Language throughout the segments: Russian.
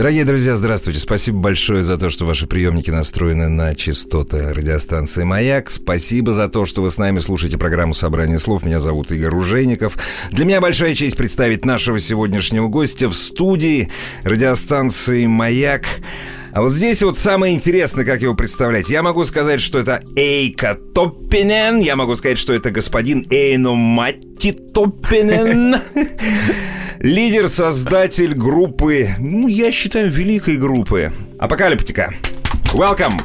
Дорогие друзья, здравствуйте. Спасибо большое за то, что ваши приемники настроены на частоты радиостанции «Маяк». Спасибо за то, что вы с нами слушаете программу «Собрание слов». Меня зовут Игорь Ружейников. Для меня большая честь представить нашего сегодняшнего гостя в студии радиостанции «Маяк». А вот здесь вот самое интересное, как его представлять. Я могу сказать, что это Эйка Топпинен. Я могу сказать, что это господин Эйно Матти Топпинен. Лидер, создатель группы, ну, я считаю, великой группы. Апокалиптика. Welcome.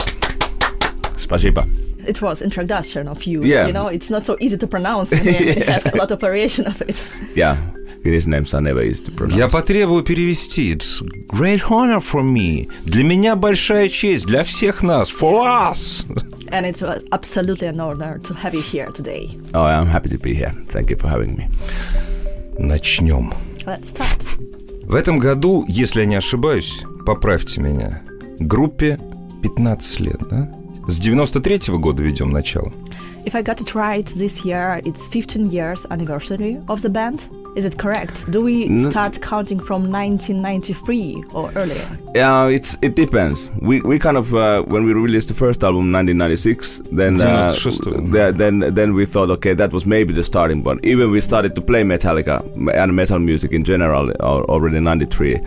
Спасибо. It was introduction of you. Yeah. You know, it's not so easy to pronounce. and you have a lot of variation of it. Yeah, Finnish names are never easy to pronounce. Я потребую перевести. It's great honor for me. Для меня большая честь, для всех нас. For us. And it was absolutely an honor to have you here today. Oh, I'm happy to be here. Thank you for having me. Начнем. Let's start. В этом году, если я не ошибаюсь, поправьте меня, группе 15 лет, да? С 93-го года ведем начало. If I got it right, this year it's 15 years anniversary of the band. Is it correct? Do we No. start counting from 1993 or earlier? Yeah, it's it depends. We we kind of uh, when we released the first album, 1996, then uh, the- then then we thought, okay, that was maybe the starting point. Even we started to play Metallica and metal music in general already in '93.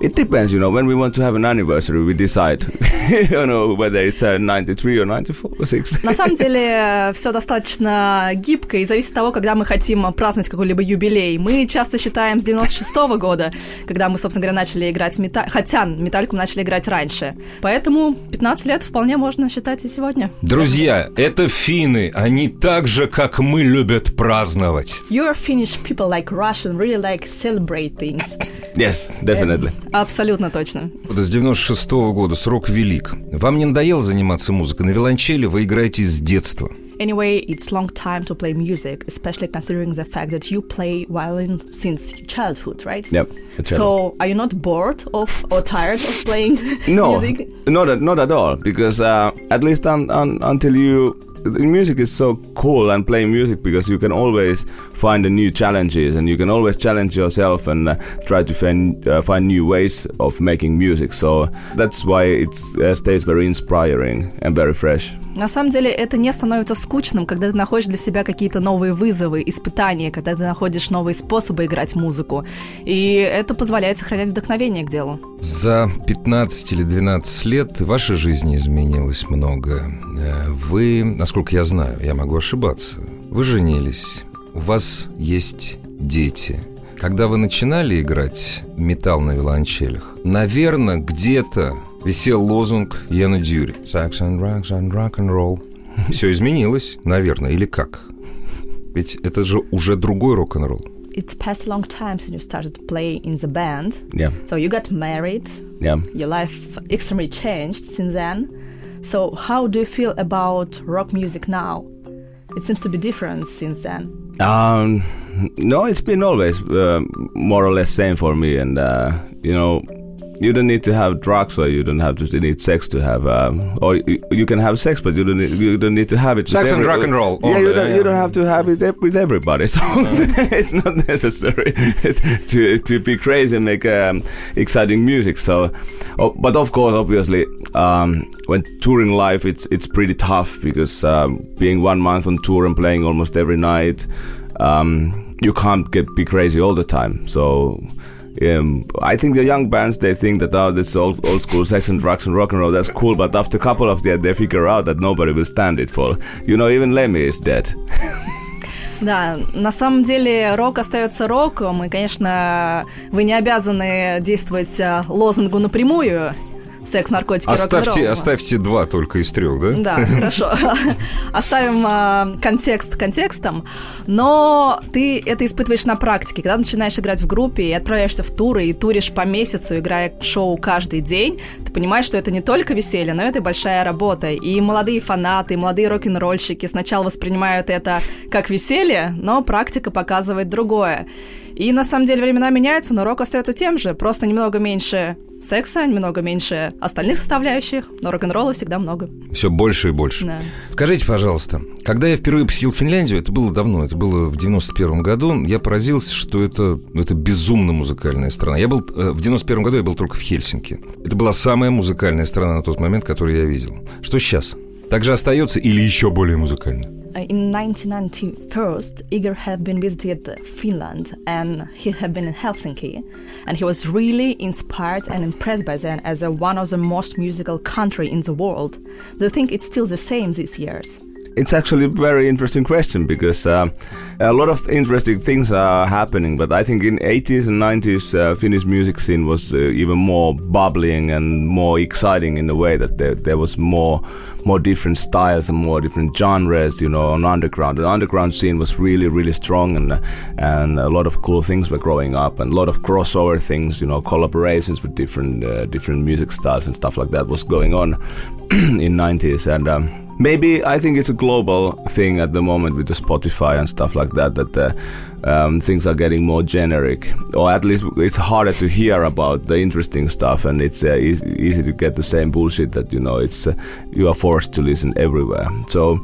It depends, you know. When we want to have an anniversary, we decide, you know, whether it's uh, '93 or '94 or '6. На самом деле все достаточно гибко и зависит от того, когда мы хотим праздновать какой-либо юбилей. Мы часто считаем с 96 года, когда мы, собственно говоря, начали играть металл, хотя металлику мы начали играть раньше. Поэтому 15 лет вполне можно считать и сегодня. Друзья, это финны. Они так же, как мы, любят праздновать. Your Finnish people like Russian really like celebrate things. yes, definitely. Абсолютно точно. Вот С 96 года срок велик. Вам не надоело заниматься музыкой? На виолончели вы играете с детства. Anyway, it's long time to play music, especially considering the fact that you play violin since childhood, right? Yep. So, are you not bored of or tired of playing no, music? not at, not at all. Because uh, at least un, un, until you, music is so cool and playing music because you can always find the new challenges and you can always challenge yourself and uh, try to find uh, find new ways of making music. So that's why it uh, stays very inspiring and very fresh. На самом деле это не становится скучным, когда ты находишь для себя какие-то новые вызовы, испытания, когда ты находишь новые способы играть музыку. И это позволяет сохранять вдохновение к делу. За 15 или 12 лет в вашей жизни изменилось много. Э, Вы, насколько я знаю, я могу ошибаться, вы женились, у вас есть дети. Когда вы начинали играть металл на виолончелях, наверное, где-то висел лозунг Яна Дюри. Sax and rocks and rock and roll. Все изменилось, наверное, или как? Ведь это же уже другой рок-н-ролл. It's passed a long time since you started to play in the band. Yeah, So you got married, yeah. your life extremely changed since then. So how do you feel about rock music now? It seems to be different since then. Um, no, it's been always uh, more or less same for me, and uh, you know, you don't need to have drugs or you don't have to need sex to have, um, or you, you can have sex, but you don't need, you don't need to have it. Sex and rock and roll Yeah, you don't, yeah. you don't have to have it with everybody, so it's not necessary to to be crazy and make um, exciting music. So, oh, but of course, obviously, um, when touring life, it's it's pretty tough because um, being one month on tour and playing almost every night, um, you can't get be crazy all the time. So. Um, I think the young bands they think that oh this old old school sex and drugs and rock and roll that's cool, but after a couple of that they figure out that nobody will stand it for. You know, even Lemmy is dead. Да, на самом деле рок остается роком, и, конечно, вы не обязаны действовать э, лозунгу напрямую, секс, наркотики, Оставьте, рок-н-ролл. оставьте два только из трех, да? Да, хорошо. Оставим а, контекст контекстом, но ты это испытываешь на практике. Когда начинаешь играть в группе и отправляешься в туры, и туришь по месяцу, играя шоу каждый день, ты понимаешь, что это не только веселье, но это и большая работа. И молодые фанаты, и молодые рок-н-ролльщики сначала воспринимают это как веселье, но практика показывает другое. И на самом деле времена меняются, но рок остается тем же, просто немного меньше секса, немного меньше остальных составляющих, но рок-н-ролла всегда много. Все больше и больше. Да. Скажите, пожалуйста, когда я впервые посетил Финляндию, это было давно, это было в 91 году, я поразился, что это, ну, это безумно музыкальная страна. Я был, э, в 91 году я был только в Хельсинки. Это была самая музыкальная страна на тот момент, которую я видел. Что сейчас? Также остается или еще более музыкально? Uh, In 1991, Igor had been visited Finland and he had been in Helsinki, and he was really inspired and impressed by them as a, one of the most musical country in the world. Do you think it's still the same these years? It's actually a very interesting question because uh, a lot of interesting things are happening. But I think in 80s and 90s, uh, Finnish music scene was uh, even more bubbling and more exciting in the way that there, there was more more different styles and more different genres. You know, on underground, the underground scene was really really strong and and a lot of cool things were growing up and a lot of crossover things. You know, collaborations with different uh, different music styles and stuff like that was going on in 90s and. Um, Maybe I think it's a global thing at the moment with the Spotify and stuff like that. That uh, um, things are getting more generic, or at least it's harder to hear about the interesting stuff, and it's uh, easy, easy to get the same bullshit that you know. It's uh, you are forced to listen everywhere. So,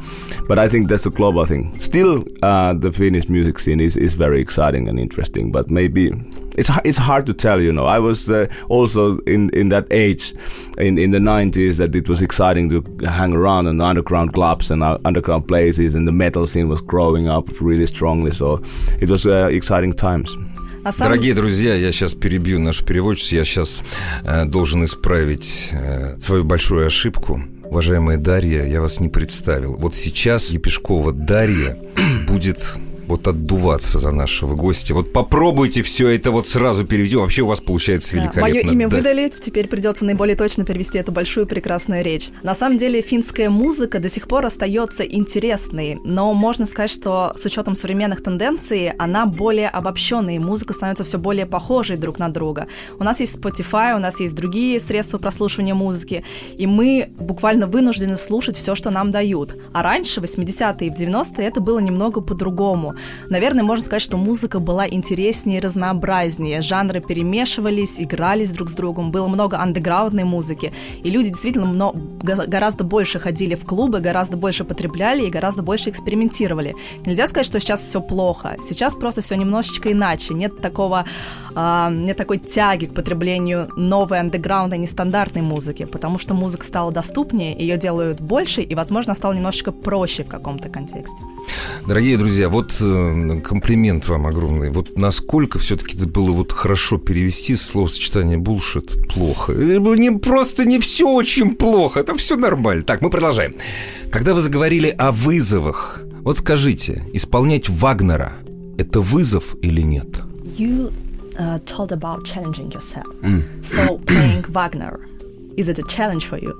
but I think that's a global thing. Still, uh, the Finnish music scene is, is very exciting and interesting, but maybe it's it's hard to tell. You know, I was uh, also in in that age, in in the '90s, that it was exciting to hang around in underground clubs and uh, underground places, and the metal scene was growing up really strongly. So was uh, exciting times. На самом Дорогие друзья, я сейчас перебью нашу переводчицу, я сейчас э, должен исправить э, свою большую ошибку. Уважаемая Дарья, я вас не представил. Вот сейчас Епешкова Дарья будет вот отдуваться за нашего гостя. Вот попробуйте все это вот сразу переведем. Вообще у вас получается Да, великолепно. Мое имя Да. выдали, теперь придется наиболее точно перевести эту большую прекрасную речь. На самом деле финская музыка до сих пор остается интересной, но можно сказать, что с учетом современных тенденций она более обобщенная, и музыка становится все более похожей друг на друга. У нас есть Spotify, у нас есть другие средства прослушивания музыки, и мы буквально вынуждены слушать все, что нам дают. А раньше, в 80-е и в 90-е, это было немного по-другому. Наверное, можно сказать, что музыка была интереснее и разнообразнее. Жанры перемешивались, игрались друг с другом. Было много андеграундной музыки. И люди действительно мно- га- гораздо больше ходили в клубы, гораздо больше потребляли и гораздо больше экспериментировали. Нельзя сказать, что сейчас все плохо. Сейчас просто все немножечко иначе. Нет такого, а, нет такой тяги к потреблению новой андеграундной, нестандартной музыки, потому что музыка стала доступнее, ее делают больше, и, возможно, стало немножечко проще в каком-то контексте. Дорогие друзья, вот э, комплимент вам огромный. Вот насколько все-таки это было вот хорошо перевести словосочетание bullshit плохо. Э, Не, просто не все очень плохо, это все нормально. Так, мы продолжаем. Когда вы заговорили о вызовах, вот скажите, исполнять Вагнера – это вызов или нет? You uh, told about challenging yourself. So playing Wagner, is it a challenge for you?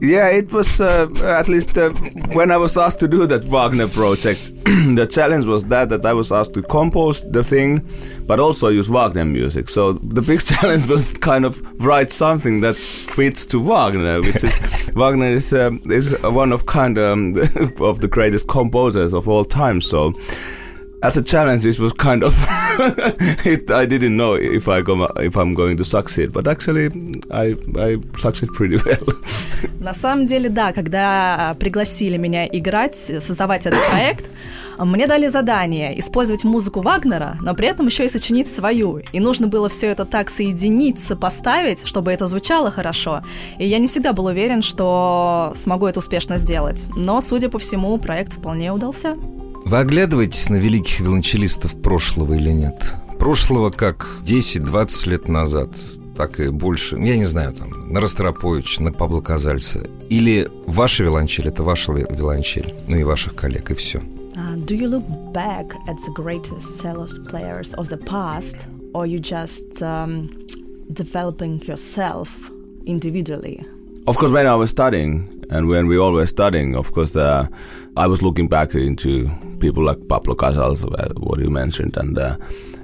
Yeah, it was uh, at least uh, when I was asked to do that Wagner project. the challenge was that that I was asked to compose the thing, but also use Wagner music. So the big challenge was kind of write something that fits to Wagner, which is Wagner is um, is one of kind um, of the greatest composers of all time. So. As a challenge, this was kind of. it, I didn't know if I go, if I'm going to succeed, but actually, I I succeed pretty well. На самом деле, да, когда пригласили меня играть, создавать этот проект, мне дали задание использовать музыку Вагнера, но при этом еще и сочинить свою. И нужно было все это так соединить, сопоставить, чтобы это звучало хорошо. И я не всегда был уверен, что смогу это успешно сделать. Но, судя по всему, проект вполне удался. Вы оглядываетесь на великих виолончелистов прошлого или нет? Прошлого как 10-20 лет назад, так и больше. Я не знаю, там, на Ростроповича, на Пабло Казальца. Или ваша виолончель – это ваша ви- виолончель, ну и ваших коллег, и все. Uh, do you look back at the greatest cellos players of the past, or you just um, developing yourself individually? Of course, when I was studying, and when we all were studying, of course, uh, I was looking back into people like Pablo Casals, uh, what you mentioned, and uh,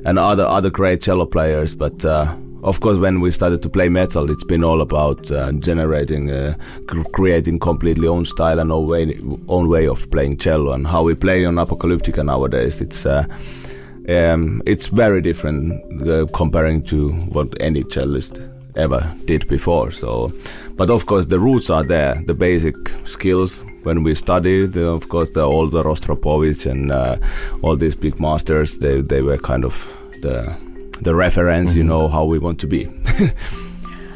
and other other great cello players. But uh, of course, when we started to play metal, it's been all about uh, generating, uh, cr- creating completely own style and own way, own way of playing cello, and how we play on Apocalyptica nowadays. It's um, it's very different comparing to what any cellist ever did before. So, but of course the roots are there, the basic skills. When we studied, uh, of course, the, all the Rostropovich and uh, all these big masters, they they were kind of the the reference, mm-hmm. you know, how we want to be.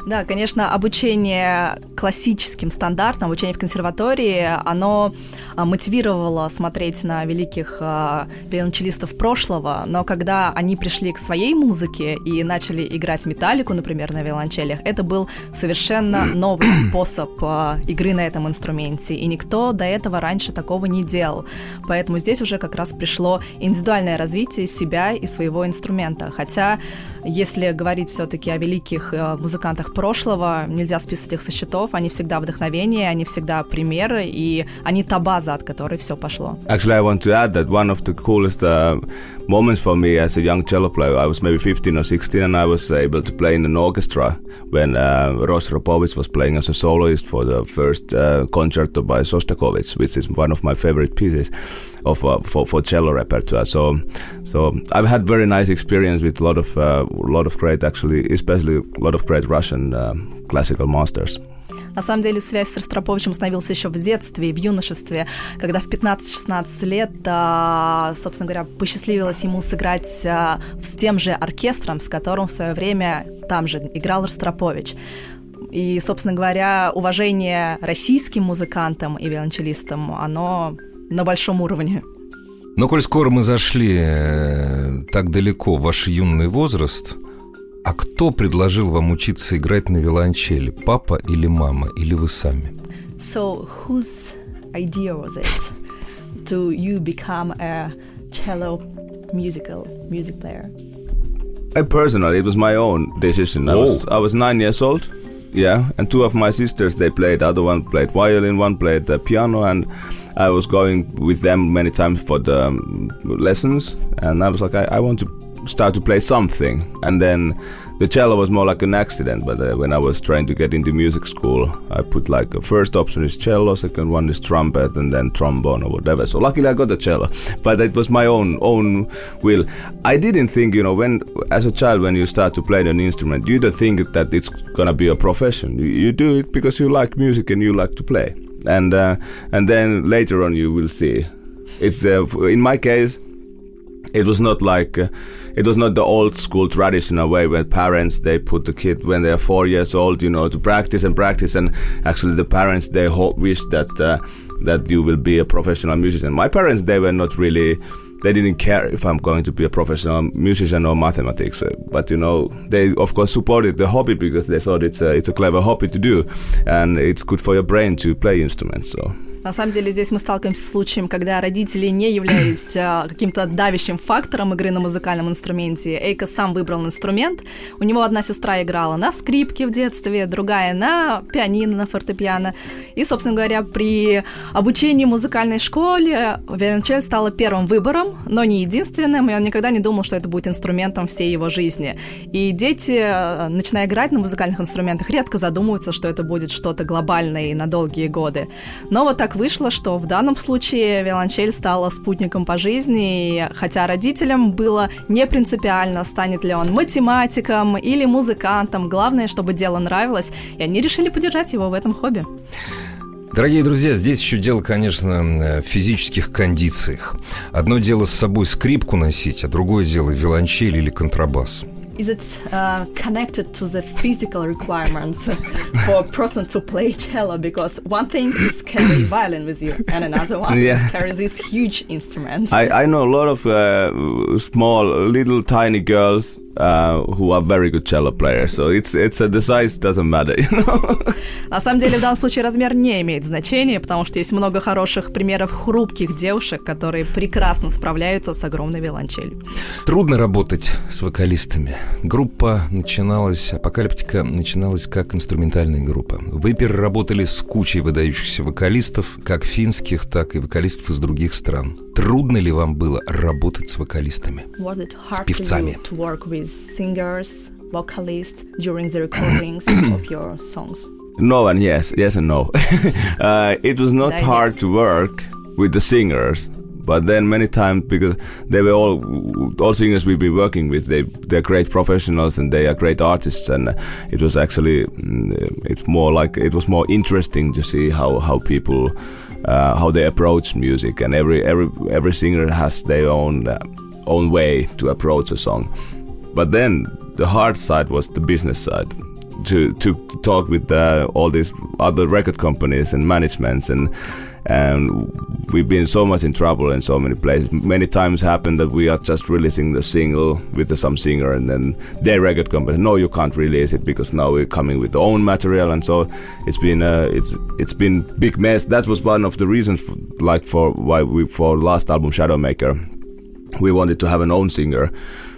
Да, конечно, обучение классическим стандартам, обучение в консерватории, оно а, мотивировало смотреть на великих э, виолончелистов прошлого, но когда они пришли к своей музыке и начали играть металлику, например, на виолончелях, это был совершенно новый способ э, игры на этом инструменте, и никто до этого раньше такого не делал. Поэтому здесь уже как раз пришло индивидуальное развитие себя и своего инструмента. Хотя, если говорить все-таки о великих э, музыкантах прошлого, нельзя списывать их со счетов, они всегда вдохновение, они всегда примеры, и они та база, от которой все пошло. Actually, I want to add that one of the coolest uh, moments for me as a young cello player, I was maybe 15 or 16, and I was able to play in an orchestra when uh, Rostropovich was playing as a soloist for the first uh, concerto by Sostakovich, which is one of my favorite pieces of uh, for for cello repertoire. So, so I've had very nice experience with a lot of uh, lot of great, actually, especially a lot of great Russian um, classical masters. На самом деле связь с Ростроповичем установилась еще в детстве, в юношестве, когда в 15-16 лет, собственно говоря, посчастливилось ему сыграть с тем же оркестром, с которым в свое время там же играл Ростропович. И, собственно говоря, уважение российским музыкантам и виолончелистам, оно на большом уровне. Но коль скоро мы зашли э, так далеко в ваш юный возраст, а кто предложил вам учиться играть на виолончели? Папа или мама? Или вы сами? So, whose idea was it to you become a cello musical music player? I personally, it was my own decision. I was I was nine years old. Yeah, and two of my sisters they played. Other one played violin, one played the piano, and I was going with them many times for the um, lessons. And I was like, I, I want to start to play something. And then the cello was more like an accident. But uh, when I was trying to get into music school, I put like a first option is cello, second one is trumpet, and then trombone or whatever. So luckily I got the cello, but it was my own own will. I didn't think, you know, when as a child when you start to play an instrument, you don't think that it's gonna be a profession. You, you do it because you like music and you like to play, and uh, and then later on you will see. It's uh, in my case it was not like uh, it was not the old school traditional way where parents they put the kid when they're four years old you know to practice and practice and actually the parents they hope wish that uh, that you will be a professional musician my parents they were not really they didn't care if I'm going to be a professional musician or mathematics. Uh, but you know, they of course supported the hobby because they thought it's a, it's a clever hobby to do, and it's good for your brain to play instruments. So. На самом деле здесь мы сталкиваемся с случаем, когда родители не являлись а, каким-то давящим фактором игры на музыкальном инструменте. Эйка сам выбрал инструмент. У него одна сестра играла на скрипке в детстве, другая на пианино, на фортепиано. И, собственно говоря, при обучении в музыкальной школе виолончель стала первым выбором, но не единственным, и он никогда не думал, что это будет инструментом всей его жизни. И дети, а, начиная играть на музыкальных инструментах, редко задумываются, что это будет что-то глобальное и на долгие годы. Но вот так вышло, что в данном случае виолончель стала спутником по жизни, хотя родителям было не принципиально, станет ли он математиком или музыкантом, главное, чтобы дело нравилось, и они решили поддержать его в этом хобби. Дорогие друзья, здесь еще дело, конечно, в физических кондициях. Одно дело с собой скрипку носить, а другое дело виолончель или контрабас. Is it uh, connected to the physical requirements for a person to play cello? Because one thing is carry violin with you, and another one yeah. is carry this huge instrument. I, I know a lot of uh, small, little, tiny girls uh, who are very good cello players. So it's it's uh, the size doesn't matter, you know. На самом деле в данном случае размер не имеет значения, потому что есть много хороших примеров хрупких девушек, которые прекрасно справляются с огромной виолончелью. Трудно работать с вокалистами. Группа начиналась, апокалиптика начиналась как инструментальная группа. Вы переработали с кучей выдающихся вокалистов, как финских, так и вокалистов из других стран. Трудно ли вам было работать с вокалистами? Was it С hard певцами. to, you to work with singers, vocalists during the recordings of your songs? No and yes, yes and no. uh, it was not David. hard to work with the singers, but then many times because they were all all singers we've been working with, they they're great professionals and they are great artists, and uh, it was actually mm, it's more like it was more interesting to see how how people. uh, how they approach music, and every every every singer has their own uh, own way to approach a song. But then the hard side was the business side. To to, to talk with uh, all these other record companies and managements and and we've been so much in trouble in so many places. Many times happened that we are just releasing the single with some singer and then their record company, no, you can't release it because now we're coming with own material and so it's been a it's it's been big mess. That was one of the reasons, for, like for why we for last album Shadowmaker, we wanted to have an own singer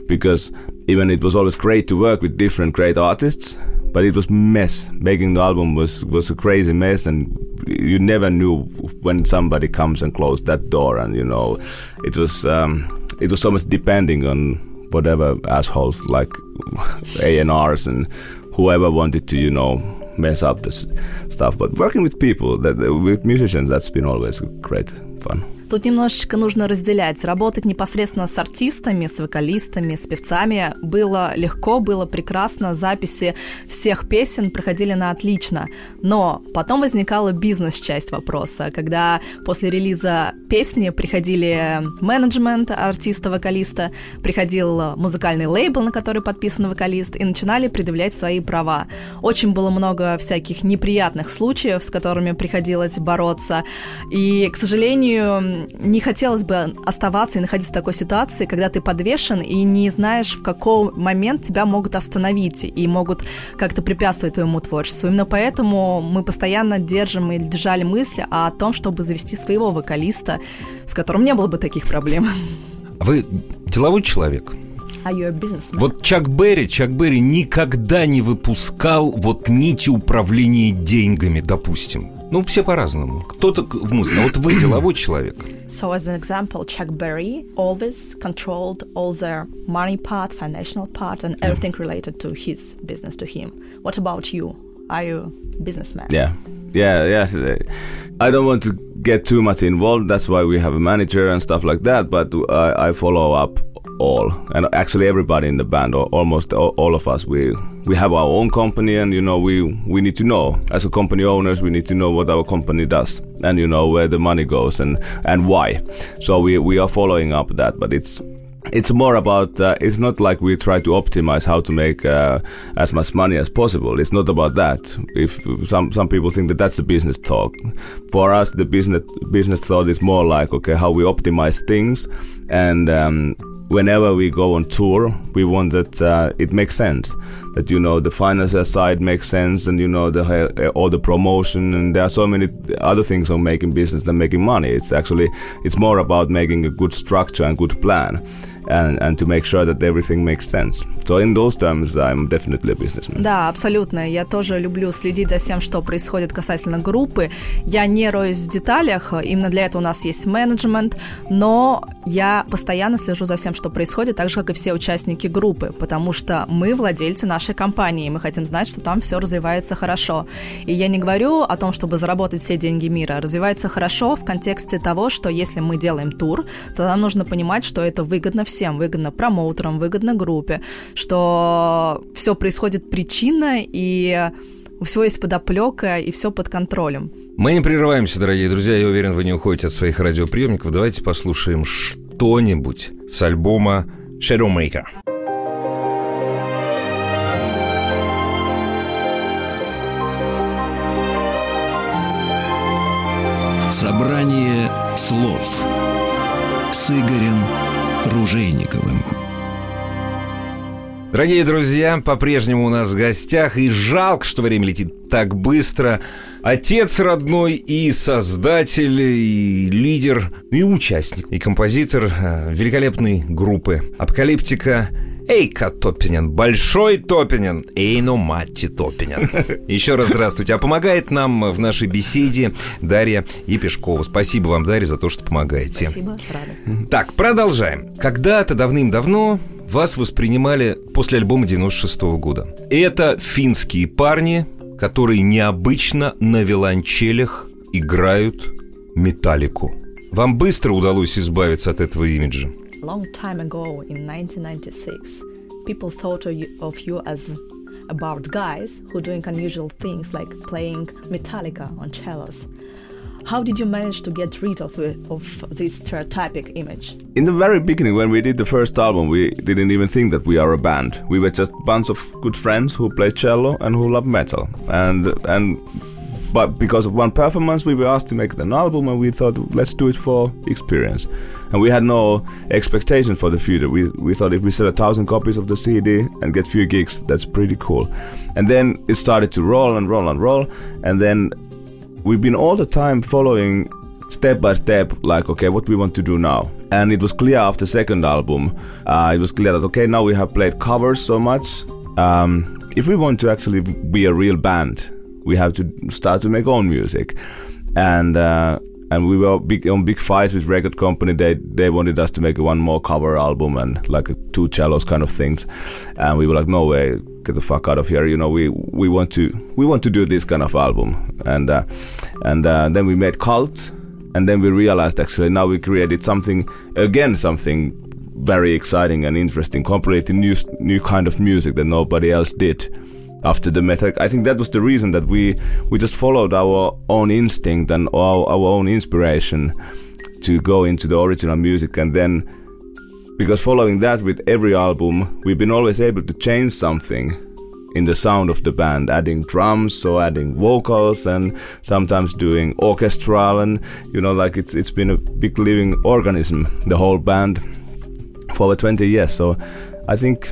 because even it was always great to work with different great artists but it was mess making the album was was a crazy mess and you never knew when somebody comes and close that door and you know it was um, it was so much depending on whatever assholes like A&Rs and whoever wanted to you know mess up this stuff. But working with people that with musicians that's been always great fun Тут немножечко нужно разделять. Работать непосредственно с артистами, с вокалистами, с певцами было легко, было прекрасно. Записи всех песен проходили на отлично. Но потом возникала бизнес-часть вопроса, когда после релиза песни приходили менеджмент артиста-вокалиста, приходил музыкальный лейбл, на который подписан вокалист, и начинали предъявлять свои права. Очень было много всяких неприятных случаев, с которыми приходилось бороться. И, к сожалению, не хотелось бы оставаться и находиться в такой ситуации, когда ты подвешен и не знаешь, в какой момент тебя могут остановить и могут как-то препятствовать твоему творчеству. Именно поэтому мы постоянно держим и держали мысли о том, чтобы завести своего вокалиста, с которым не было бы таких проблем. А вы деловой человек? Businessman? Вот Чак Берри, Чак Берри никогда не выпускал вот нити управления деньгами, допустим. Ну, все по-разному. Кто-то в музыке. А вот вы деловой человек. So, as an example, Chuck Berry always controlled all the money part, financial part, and everything related to his business, to him. What about you? Are you a businessman? Yeah, yeah, yes. uh, I don't want to get too much involved. That's why we have a manager and stuff like that. But I, I follow up all, and actually everybody in the band, or almost all, of us, we we have our own company, and you know we we need to know. As a company owners, we need to know what our company does, and you know where the money goes and and why. So we we are following up that, but it's it's more about uh, it's not like we try to optimize how to make uh, as much money as possible. It's not about that. If some some people think that that's the business talk. For us the business business thought is more like okay how we optimize things and um, whenever we go on tour we want that uh, it makes sense. That you know the financial side makes sense and you know the uh, all the promotion and there are so many other things on making business than making money. It's actually it's more about making a good structure and good plan and, and to make sure that everything makes sense. So in those terms, I'm definitely a businessman. Да, абсолютно. Я тоже люблю следить за всем, что происходит касательно группы. Я не роюсь в деталях, именно для этого у нас есть менеджмент, но я постоянно слежу за всем, что происходит, так же, как и все участники группы, потому что мы владельцы нашей компании, и мы хотим знать, что там все развивается хорошо. И я не говорю о том, чтобы заработать все деньги мира. Развивается хорошо в контексте того, что если мы делаем тур, то нам нужно понимать, что это выгодно всем всем, выгодно промоутерам, выгодно группе, что все происходит причинно, и у всего есть подоплека, и все под контролем. Мы не прерываемся, дорогие друзья. Я уверен, вы не уходите от своих радиоприемников. Давайте послушаем что-нибудь с альбома Shadowmaker. Собрание слов с Игорем Ружейниковым. Дорогие друзья, по-прежнему у нас в гостях, и жалко, что время летит так быстро. Отец родной и создатель, и лидер, и участник, и композитор э, великолепной группы «Апокалиптика» Эйка Топинин, Большой Топинин, Эйно Матти Топинин. Еще раз здравствуйте. А помогает нам в нашей беседе Дарья Епешкова. Спасибо вам, Дарья, за то, что помогаете. Спасибо, рада. Так, продолжаем. Когда-то давным-давно вас воспринимали после альбома 96 -го года. Это финские парни, которые необычно на виолончелях играют металлику. Вам быстро удалось избавиться от этого имиджа? Long time ago, in 1996, people thought of you, of you as about guys who doing unusual things like playing Metallica on cellos. How did you manage to get rid of, of this stereotypic image? In the very beginning, when we did the first album, we didn't even think that we are a band. We were just a bunch of good friends who play cello and who love metal. And and but because of one performance, we were asked to make an album, and we thought, let's do it for experience. And we had no expectation for the future. We we thought if we sell a thousand copies of the CD and get few gigs, that's pretty cool. And then it started to roll and roll and roll, and then we've been all the time following step by step like okay what we want to do now and it was clear after second album uh, it was clear that okay now we have played covers so much um, if we want to actually be a real band we have to start to make own music. And uh, and we were big on big fights with record company. They they wanted us to make one more cover album and like two cellos kind of things. And we were like no way get the fuck out of here. You know we we want to we want to do this kind of album. And uh, and uh, then we made cult. And then we realized actually now we created something again something very exciting and interesting completely new new kind of music that nobody else did after the metal i think that was the reason that we we just followed our own instinct and our, our own inspiration to go into the original music. And then because following that with every album we've been always able to change something in the sound of the band adding drums or adding vocals and sometimes doing orchestral and you know like it's it's been a big living organism the whole band for over 20 years. So i think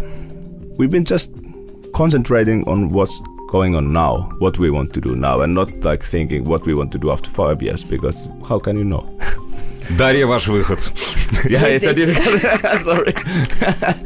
we've been just concentrating on what's going on now what we want to do now and not like thinking what we want to do after five years because how can you know Дарья, ваш выход. Yeah, Я it's a здесь. difficult- sorry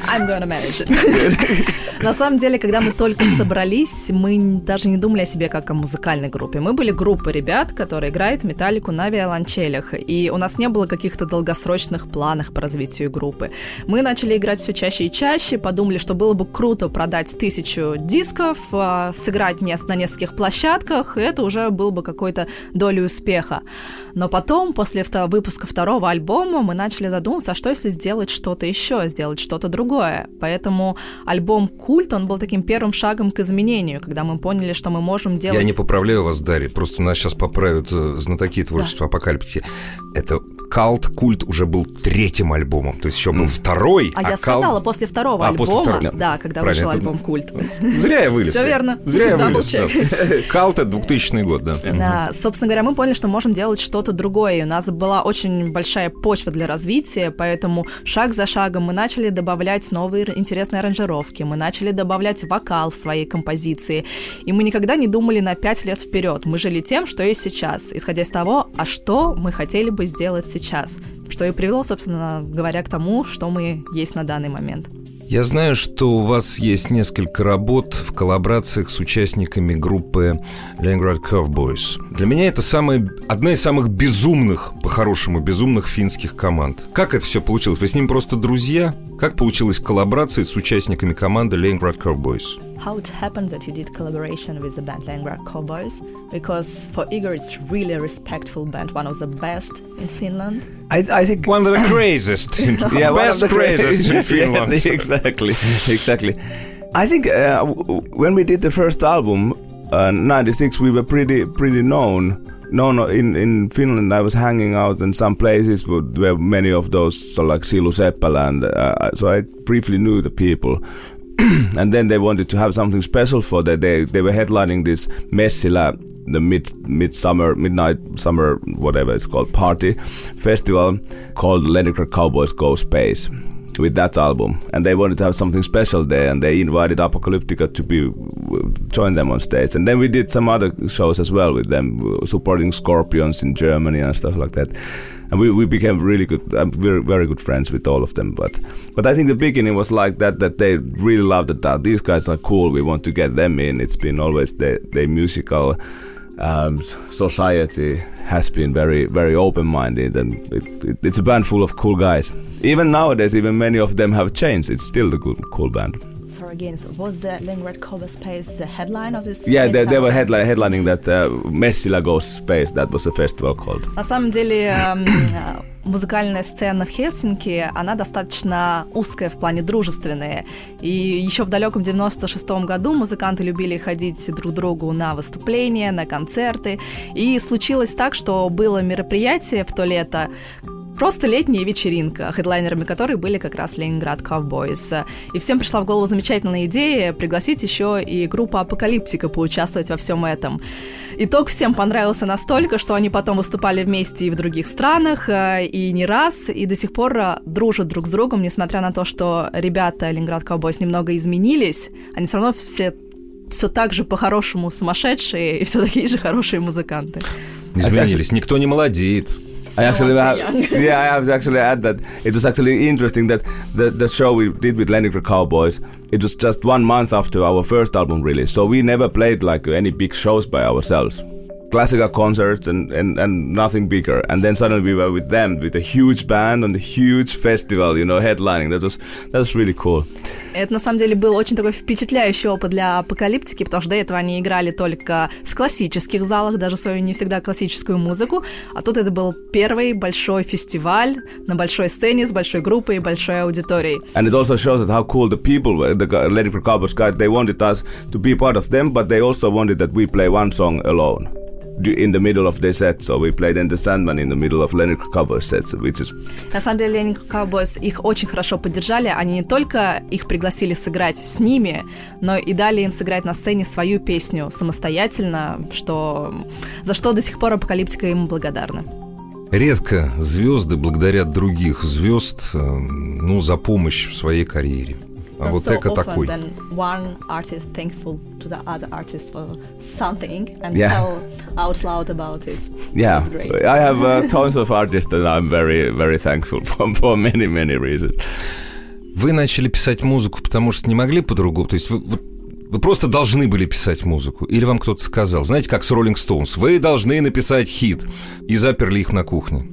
I'm gonna manage it. На самом деле, когда мы только собрались, мы даже не думали о себе как о музыкальной группе. Мы были группой ребят, которые играют металлику на виолончелях, и у нас не было каких-то долгосрочных планов по развитию группы. Мы начали играть все чаще и чаще, подумали, что было бы круто продать тысячу дисков, а, сыграть не- на нескольких площадках, и это уже был бы какой-то долей успеха. Но потом, после выпуска второго альбома, мы начали задумываться, а что если сделать что-то еще, сделать что-то другое. Поэтому альбом «Культ», он был таким первым шагом к изменению, когда мы поняли, что мы можем делать... Я не поправляю вас, Дарья, просто нас сейчас поправят э, знатоки творчества апокалипсиси. Это Калт Культ уже был третьим альбомом, то есть еще был второй, А я Cult- сказала после второго А, после альбома, второго. да, когда Правильно, вышел это- альбом «Культ». Зря я вылез. Всё верно. Зря я вылез. Калт это 2000 год, да. Да, собственно говоря, мы поняли, что можем делать что-то другое. И у нас была очень большая почва для развития, поэтому шаг за шагом мы начали добавлять новые интересные аранжировки, мы начали добавлять вокал в своей композиции. И мы никогда не думали на пять лет вперед. Мы жили тем, что есть сейчас, исходя из того, а что мы хотели бы сделать сейчас. Что и привело, собственно говоря, к тому, что мы есть на данный момент. Я знаю, что у вас есть несколько работ в коллаборациях с участниками группы Leningrad Cowboys. Для меня это самая, одна из самых безумных, по-хорошему, безумных финских команд. Как это все получилось? Вы с ним просто друзья? Как получилась коллаборация с участниками команды Leningrad Cowboys? How it happened that you did collaboration with the band Leningrad Cowboys? Because for Igor, it's really a respectful band, one of the best in Finland. I, I think One of the craziest, in, yeah, one best of the craziest in Finland. Yes, exactly, exactly. I think uh, w- w- when we did the first album, uh, '96, we were pretty pretty known. Known in in Finland, I was hanging out in some places where, where many of those, so like Silu Seppälä, and uh, so I briefly knew the people. and then they wanted to have something special for that. They they were headlining this Messila, the mid midsummer midnight summer whatever it's called party festival called Leningrad Cowboys Go Space. with that album, and they wanted to have something special there, and they invited Apocalyptica to be join them on stage, and then we did some other shows as well with them, supporting Scorpions in Germany and stuff like that. And we, we became really good, um, very very good friends with all of them. But but I think the beginning was like that that they really loved it. That these guys are cool. We want to get them in. It's been always the the musical um, society has been very very open minded, and it, it, it's a band full of cool guys. Even nowadays, even many of them have changed. It's still a good cool band. Sorry again. So was the Leningrad Cover Space the headline of this? Yeah, they, they were headline, headlining that uh, Messila Goes Space. That was the festival called. На самом деле эм, э, музыкальная сцена в Хельсинки, она достаточно узкая в плане дружественная. И еще в далеком 96-м году музыканты любили ходить друг к другу на выступления, на концерты. И случилось так, что было мероприятие в то лето, Просто летняя вечеринка, хедлайнерами которой были как раз Ленинград Cowboys. И всем пришла в голову замечательная идея пригласить еще и группу Апокалиптика поучаствовать во всем этом. Итог всем понравился настолько, что они потом выступали вместе и в других странах, э, и не раз, и до сих пор э, дружат друг с другом, несмотря на то, что ребята Ленинград Cowboys немного изменились, они все равно все все так же по-хорошему сумасшедшие и все такие же хорошие музыканты. Изменились. Никто не молодеет. I actually have, yeah, I have to actually add that. It was actually interesting that the the show we did with Leningrad Cowboys, it was just one month after our first album release, so we never played like any big shows by ourselves Classical concerts and, and, and nothing bigger. And then suddenly we were with them with a huge band on a huge festival, you know, headlining. That was that was really cool. Это на самом деле был очень такой впечатляющий опыт для апокалиптики, потому что до этого они играли только в классических залах, даже свою не всегда классическую музыку. А тут это был первый большой фестиваль на большой сцене с большой группой и большой аудиторией. And it also shows that how cool the people were. The gu- Leningrad Cowboys guys, they wanted us to be part of them, but they also wanted that we play one song alone du- In the middle of their set. So we played Enter Sandman in the middle of Leningrad Cowboys sets, which is На самом деле, Ленинг Cowboys их очень хорошо поддержали. Они не только их пригласили сыграть с ними, но и дали им сыграть на сцене свою песню самостоятельно, что, за что до сих пор апокалиптика им благодарна. Редко звезды благодарят других звезд э, ну, за помощь в своей карьере. А вот so Эко often такой. then one artist thankful to the other artist for something and Yeah. tell out loud about it. Yeah, Sounds great. I have uh, tons of artists that I'm very, very thankful for, for many, many reasons. Вы начали писать музыку, потому что не могли по-другому? То есть вы, вот вы просто должны были писать музыку? Или вам кто-то сказал? Знаете, как с Rolling Stones. Вы должны написать хит. И заперли их на кухне.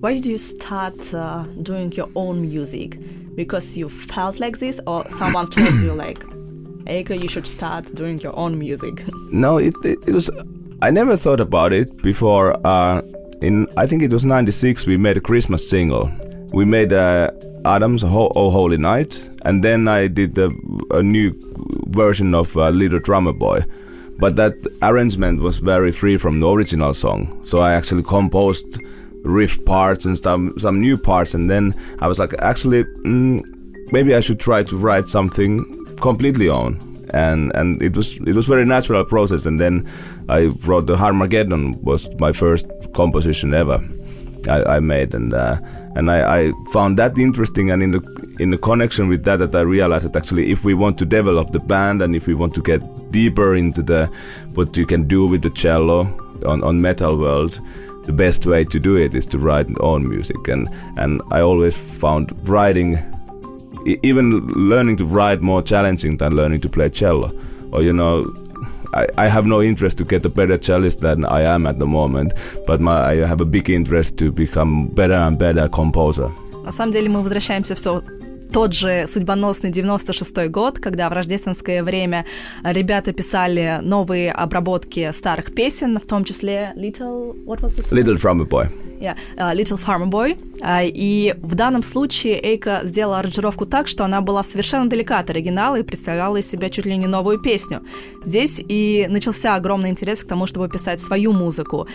Why did you start uh, doing your own music? Because you felt like this, or someone told you like, Eika, you should start doing your own music? No, it, it, it was. I never thought about it before. Uh, in I think it was '96, we made a Christmas single. We made uh, Adam's Ho- "Oh Holy Night," and then I did a, a new version of uh, "Little Drummer Boy." But that arrangement was very free from the original song, so I actually composed riff parts and some some new parts, and then I was like, actually, mm, maybe I should try to write something completely on. And and it was it was very natural process. And then I wrote the Harmageddon was my first composition ever I, I made. And uh, and I, I found that interesting and in the in the connection with that that I realized that actually if we want to develop the band and if we want to get deeper into the what you can do with the cello on, on metal world the best way to do it is to write own music and and I always found writing e- even learning to write more challenging than learning to play cello. Or you know, I, I have no interest to get a better cellist than I am at the moment, but my, I have a big interest to become better and better composer. На самом деле мы возвращаемся все тот же судьбоносный 96-й год, когда в рождественское время ребята писали новые обработки старых песен, в том числе Little... What was song? Little drummer boy. Yeah, uh, Little Farmer Boy. А, И в данном случае Эйка сделала аранжировку так, что она была совершенно далека от оригинала и представляла из себя чуть ли не новую песню. Здесь и начался огромный интерес к тому, чтобы писать свою музыку.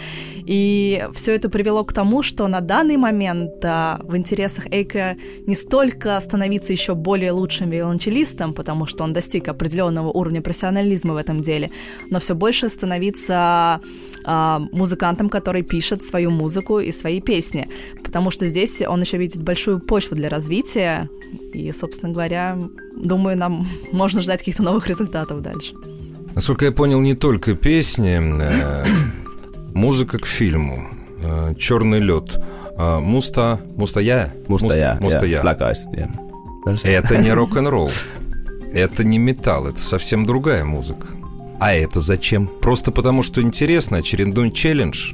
И все это привело к тому, что на данный момент а, в интересах Эйка не столько становиться еще более лучшим виолончелистом, потому что он достиг определенного уровня профессионализма в этом деле, но все больше становиться а, музыкантом, который пишет свою музыку и и свои песни, потому что здесь он еще видит большую почву для развития, и, собственно говоря, думаю, нам можно ждать каких-то новых результатов дальше. Насколько я понял, не только песни, э, музыка к фильму, э, черный лед, э, муста, мустая, Мустая. мустая. Это не рок-н-ролл, это не металл, это совсем другая музыка. А это зачем? Просто потому, что интересно, очередной челлендж.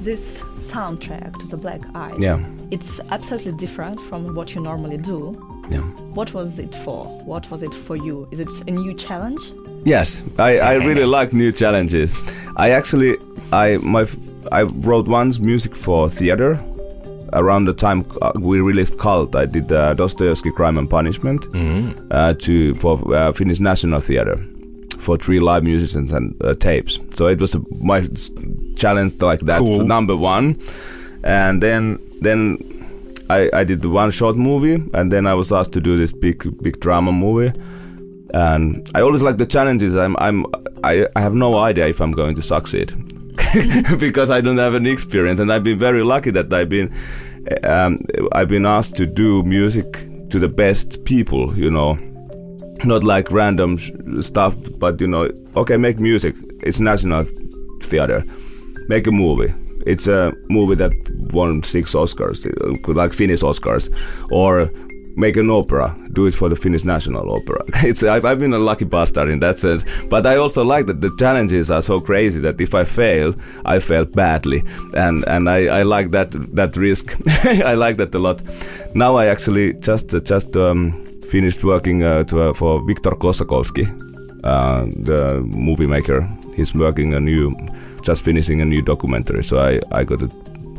This soundtrack to the Black Eyes, Yeah. it's absolutely different from what you normally do. Yeah. What was it for? What was it for you? Is it a new challenge? Yes, I, I really like new challenges. I actually I my f- I wrote once music for theater. Around the time uh, we released Cult, I did uh, Dostoevsky Crime and Punishment uh, to for uh, Finnish National Theatre for three live musicians and uh, tapes. So it was a, my s- challenge like that, Cool. number one. And then then I, I did one short movie, and then I was asked to do this big big drama movie and I always like the challenges. I'm I'm I, I have no idea if I'm going to succeed because I don't have any experience, and I've been very lucky that I've been um, I've been asked to do music to the best people. You know, not like random sh- stuff, but you know, okay, make music. It's national theater. Make a movie. It's a movie that won six Oscars, uh, like Finnish Oscars, or make an opera. Do it for the Finnish National Opera. It's I've, I've been a lucky bastard in that sense. But I also like that the challenges are so crazy that if I fail, I fail badly, and and I, I like that that risk. I like that a lot. Now I actually just uh, just um, finished working uh, to, uh, for Viktor Kosakowski, uh, the movie maker. He's working a new, just finishing a new documentary. So I, I got a,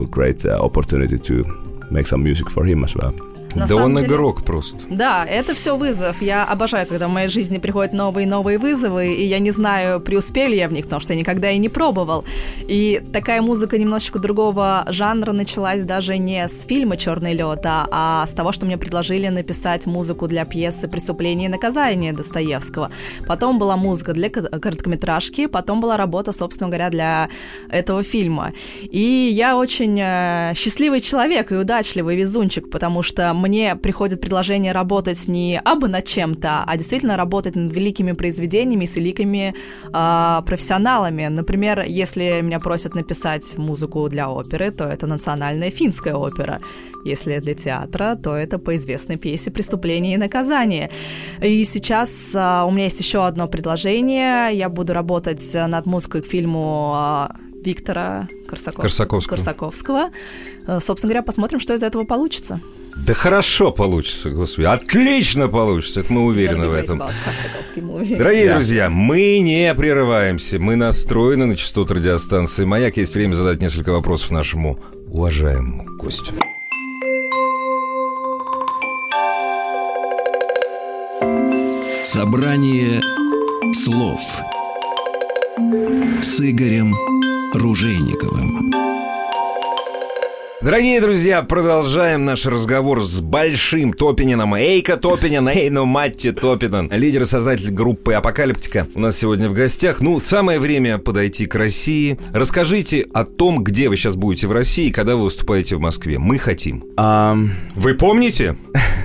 great uh, opportunity to make some music for him as well. На да он деле- игрок просто. Да, это все вызов. Я обожаю, когда в моей жизни приходят новые и новые вызовы, и я не знаю, преуспею ли я в них, потому что я никогда и не пробовал. И такая музыка немножечко другого жанра началась даже не с фильма Черный лед, а, а с того, что мне предложили написать музыку для пьесы Преступление и наказание Достоевского. Потом была музыка для ко- короткометражки, потом была работа, собственно говоря, для этого фильма. И я очень э, счастливый человек и удачливый везунчик, потому что мне приходит предложение работать не абы над чем-то, а действительно работать над великими произведениями с великими а, профессионалами. Например, если меня просят написать музыку для оперы, то это национальная финская опера. Если для театра, то это по известной пьесе «Преступление и наказание». И сейчас а, у меня есть еще одно предложение. Я буду работать над музыкой к фильму а, Виктора Корсаков- Корсаковского. Корсаковского. Э, Собственно говоря, посмотрим, что из этого получится. Да хорошо получится, господи. Отлично получится, это мы уверены в этом. Дорогие Да. друзья, мы не прерываемся, мы настроены на частоту радиостанции «Маяк». Есть время задать несколько вопросов нашему уважаемому гостю. Собрание слов с Игорем Ружейниковым. Дорогие друзья, продолжаем наш разговор с большим Топинином. Эйка Топинин, Эйно Матти Топинин, лидер и создатель группы «Апокалиптика». У нас сегодня в гостях. Ну, самое время подойти к России. Расскажите о том, где вы сейчас будете в России и когда вы выступаете в Москве. Мы хотим. Um, Вы помните?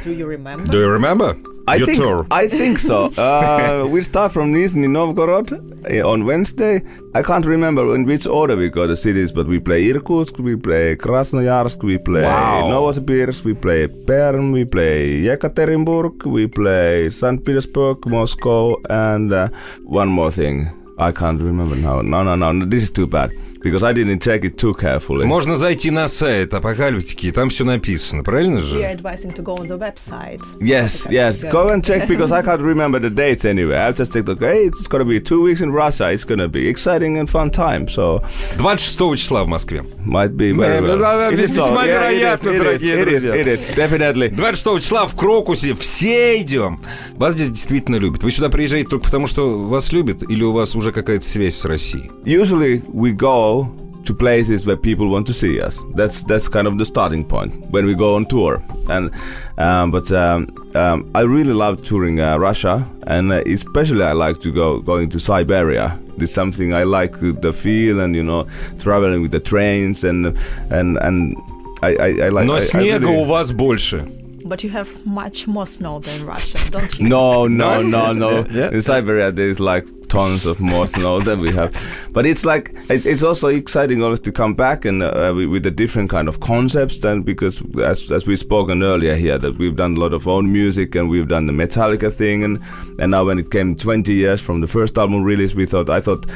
Do you remember? Do you remember? I Your think tour. I think so. Uh, we start from Nizhny Novgorod uh, on Wednesday. I can't remember in which order we go the cities, but we play Irkutsk, we play Krasnoyarsk, we play Wow. Novosibirsk, we play Perm, we play Yekaterinburg, we play St. Petersburg, Moscow, and uh, one more thing. I can't remember now. No, no, no. This is too bad because I didn't check it too carefully. Можно зайти на сайт Апокалиптики, там все написано, правильно We are же? advising to go on the website. Yes, yes. Go and check because I can't remember the dates anyway. I've just checked. Okay, it's gonna be two weeks in Russia. It's gonna be exciting and fun time. So 26 числа в Москве. might be very well. весьма Yeah, it is, вероятно, it is, дорогие it is, друзья. it is, Definitely. 26 числа в Крокусе все идем. Вас здесь действительно любят. Вы сюда приезжаете только потому, что вас любят, или у вас уже какая-то связь с Россией? Usually we go to places where people want to see us. That's that's kind of the starting point when we go on tour. And um, but um, um, I really love touring uh, Russia, and uh, especially I like to go going to Siberia. It's something I like uh, the feel, and you know, traveling with the trains, and and and I I, I like. Но I, I снега really- у вас больше. But you have much more snow than Russia, don't you? No, no, no, no. Yeah. In Siberia, there's like tons of more snow than we have. But it's like it's, it's also exciting always to come back and uh, with, with a different kind of concepts. Then because as as we've spoken earlier here, that we've done a lot of own music and we've done the Metallica thing, and and now when it came 20 years from the first album release, we thought I thought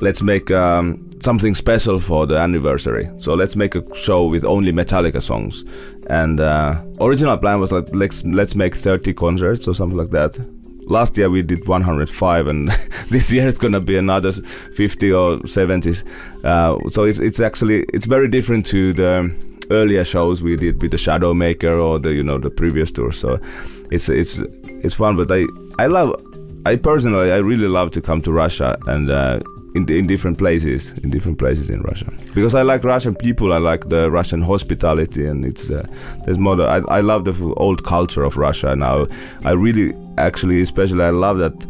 let's make. Um, Something special for the anniversary, so let's make a show with only Metallica songs. And uh, original plan was like let's let's make 30 concerts or something like that last year we did 105 and this year it's gonna be another 50 or 70 uh, so it's, it's actually it's very different to the earlier shows we did with the shadow maker or the you know the previous tour. So it's it's it's fun but i i love i personally i really love to come to russia and uh, in, in different places in different places in russia. Because i like russian people i like the russian hospitality and it's uh, there's more I, I love the old culture of russia now. I really actually especially i love that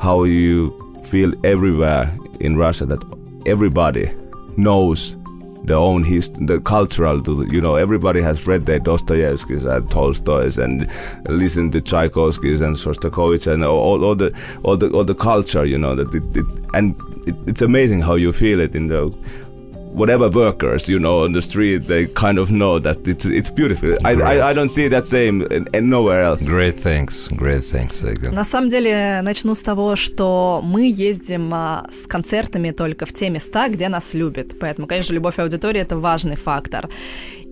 how you feel everywhere in russia that everybody knows their own history, the cultural, you know, everybody has read their Dostoevsky's and Tolstoy's and listened to Tchaikovsky's and Shostakovich and all, all the all the all the culture, you know, that it, it and it, it's amazing how you feel it in the whatever workers you know on the street they kind of know that it's it's beautiful I, I, I don't see that same nowhere else Great thanks, great thanks, Игорь. На самом деле, начну с того, что мы ездим а, с концертами только в те места, где нас любят. Поэтому, конечно, любовь аудитории — это важный фактор.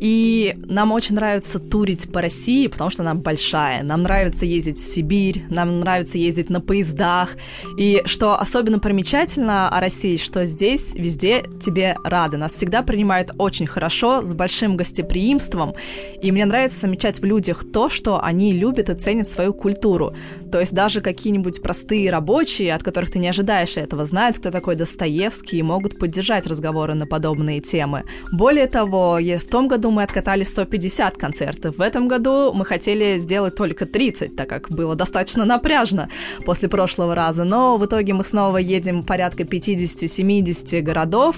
И нам очень нравится турить по России, потому что она большая. Нам нравится ездить в Сибирь, нам нравится ездить на поездах. И что особенно примечательно о России, что здесь везде тебе рады. Нас всегда принимают очень хорошо, с большим гостеприимством. И мне нравится замечать в людях то, что они любят и ценят свою культуру. То есть даже какие-нибудь простые рабочие, от которых ты не ожидаешь этого, знают, кто такой Достоевский, и могут поддержать разговоры на подобные темы. Более того, в том году мы откатали 150 концертов. В этом году мы хотели сделать только 30, так как было достаточно напряжно после прошлого раза. Но в итоге мы снова едем порядка 50-70 городов.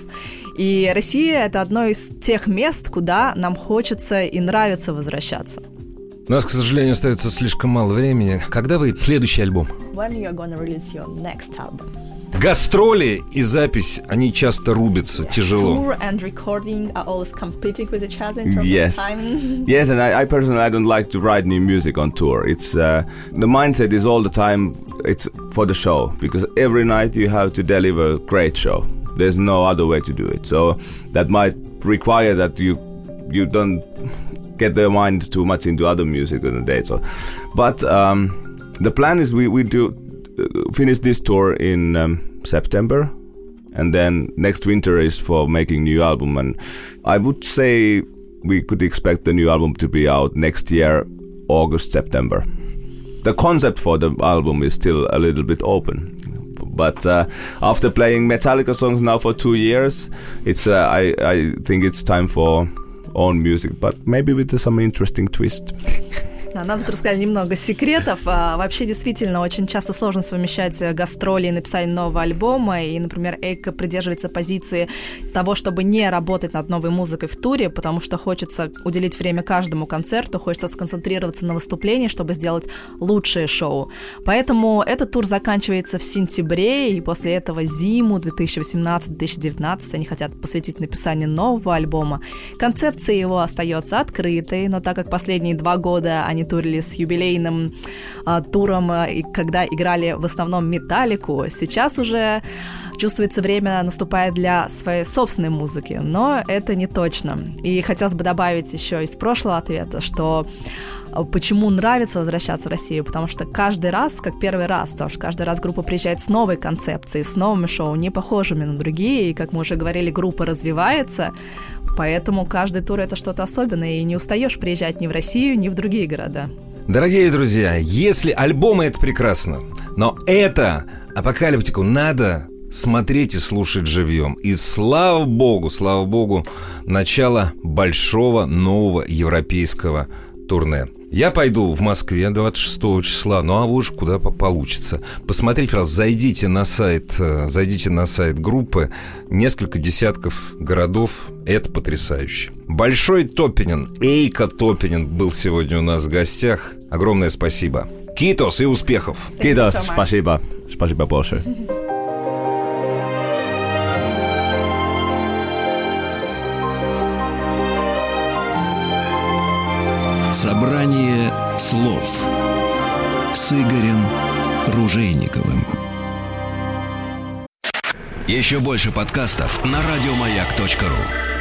И Россия — это одно из тех мест, куда нам хочется и нравится возвращаться. У нас, к сожалению, остается слишком мало времени. Когда выйдет следующий альбом? When you are gonna release your next album? Гастроли и запись, они часто рубятся, тяжело. Tour and recording are always competing with each other in terms Yes. of time. Yes, and I, I personally I don't like to write new music on tour. It's uh, the mindset is all the time it's for the show because every night you have to deliver a great show. There's no other way to do it. So that might require that you you don't get their mind too much into other music on the day. So, but um, the plan is we we do uh, finish this tour in um, September and then next winter is for making new album and i would say we could expect the new album to be out next year august september the concept for the album is still a little bit open but uh, after playing metallica songs now for two years it's uh, I, I think it's time for own music but maybe with some interesting twist Да, нам тут рассказали немного секретов. А, вообще, действительно, очень часто сложно совмещать э, гастроли и написание нового альбома. И, например, Эйка придерживается позиции того, чтобы не работать над новой музыкой в туре, потому что хочется уделить время каждому концерту, хочется сконцентрироваться на выступлении, чтобы сделать лучшее шоу. Поэтому этот тур заканчивается в сентябре, и после этого зиму 2018-2019 они хотят посвятить написанию нового альбома. Концепция его остается открытой, но так как последние два года они турили с юбилейным а, туром, а, и когда играли в основном металлику, сейчас уже чувствуется время наступает для своей собственной музыки, но это не точно. И хотелось бы добавить еще из прошлого ответа, что почему нравится возвращаться в Россию, потому что каждый раз, как первый раз, потому что каждый раз группа приезжает с новой концепцией, с новыми шоу, не похожими на другие, и, как мы уже говорили, группа развивается, поэтому каждый тур это что-то особенное, и не устаешь приезжать ни в Россию, ни в другие города. Дорогие друзья, если альбомы это прекрасно, но это апокалиптику надо смотреть и слушать живьем. И слава богу, слава богу, начало большого нового европейского турне. Я пойду в Москве 26 числа, ну а вы уж куда получится. Посмотрите, пожалуйста, зайдите на сайт, э, зайдите на сайт группы, несколько десятков городов, это потрясающе. Большой Топинин, Эйка Топинин был сегодня у нас в гостях. Огромное спасибо. Китос и успехов. Китос, спасибо. Спасибо большое. Собрание слов с Игорем Ружейниковым. Еще больше подкастов на радиомаяк.ру